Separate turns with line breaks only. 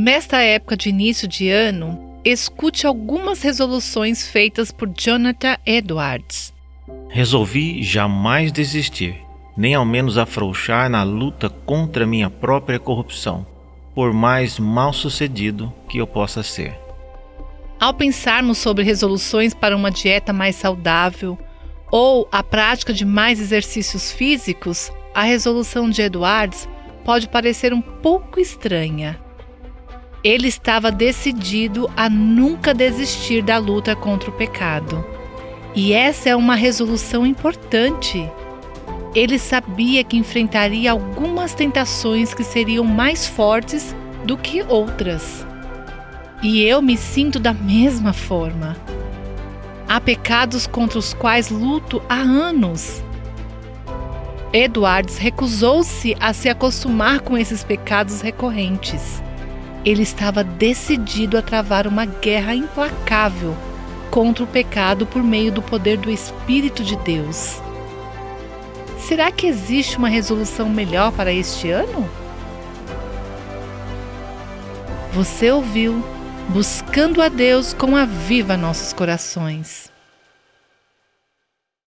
Nesta época de início de ano, escute algumas resoluções feitas por Jonathan Edwards.
Resolvi jamais desistir, nem ao menos afrouxar na luta contra minha própria corrupção, por mais mal sucedido que eu possa ser.
Ao pensarmos sobre resoluções para uma dieta mais saudável ou a prática de mais exercícios físicos, a resolução de Edwards pode parecer um pouco estranha. Ele estava decidido a nunca desistir da luta contra o pecado. E essa é uma resolução importante. Ele sabia que enfrentaria algumas tentações que seriam mais fortes do que outras. E eu me sinto da mesma forma. Há pecados contra os quais luto há anos. Edwards recusou-se a se acostumar com esses pecados recorrentes. Ele estava decidido a travar uma guerra implacável contra o pecado por meio do poder do Espírito de Deus. Será que existe uma resolução melhor para este ano? Você ouviu Buscando a Deus com a Viva Nossos Corações.